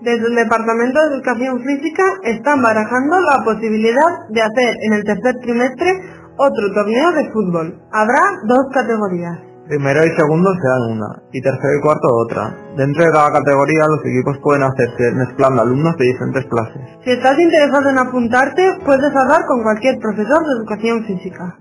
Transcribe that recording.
Desde el Departamento de Educación Física están barajando la posibilidad de hacer en el tercer trimestre otro torneo de fútbol. Habrá dos categorías. Primero y segundo serán una, y tercero y cuarto otra. Dentro de cada categoría los equipos pueden hacerse mezclando alumnos de diferentes clases. Si estás interesado en apuntarte, puedes hablar con cualquier profesor de educación física.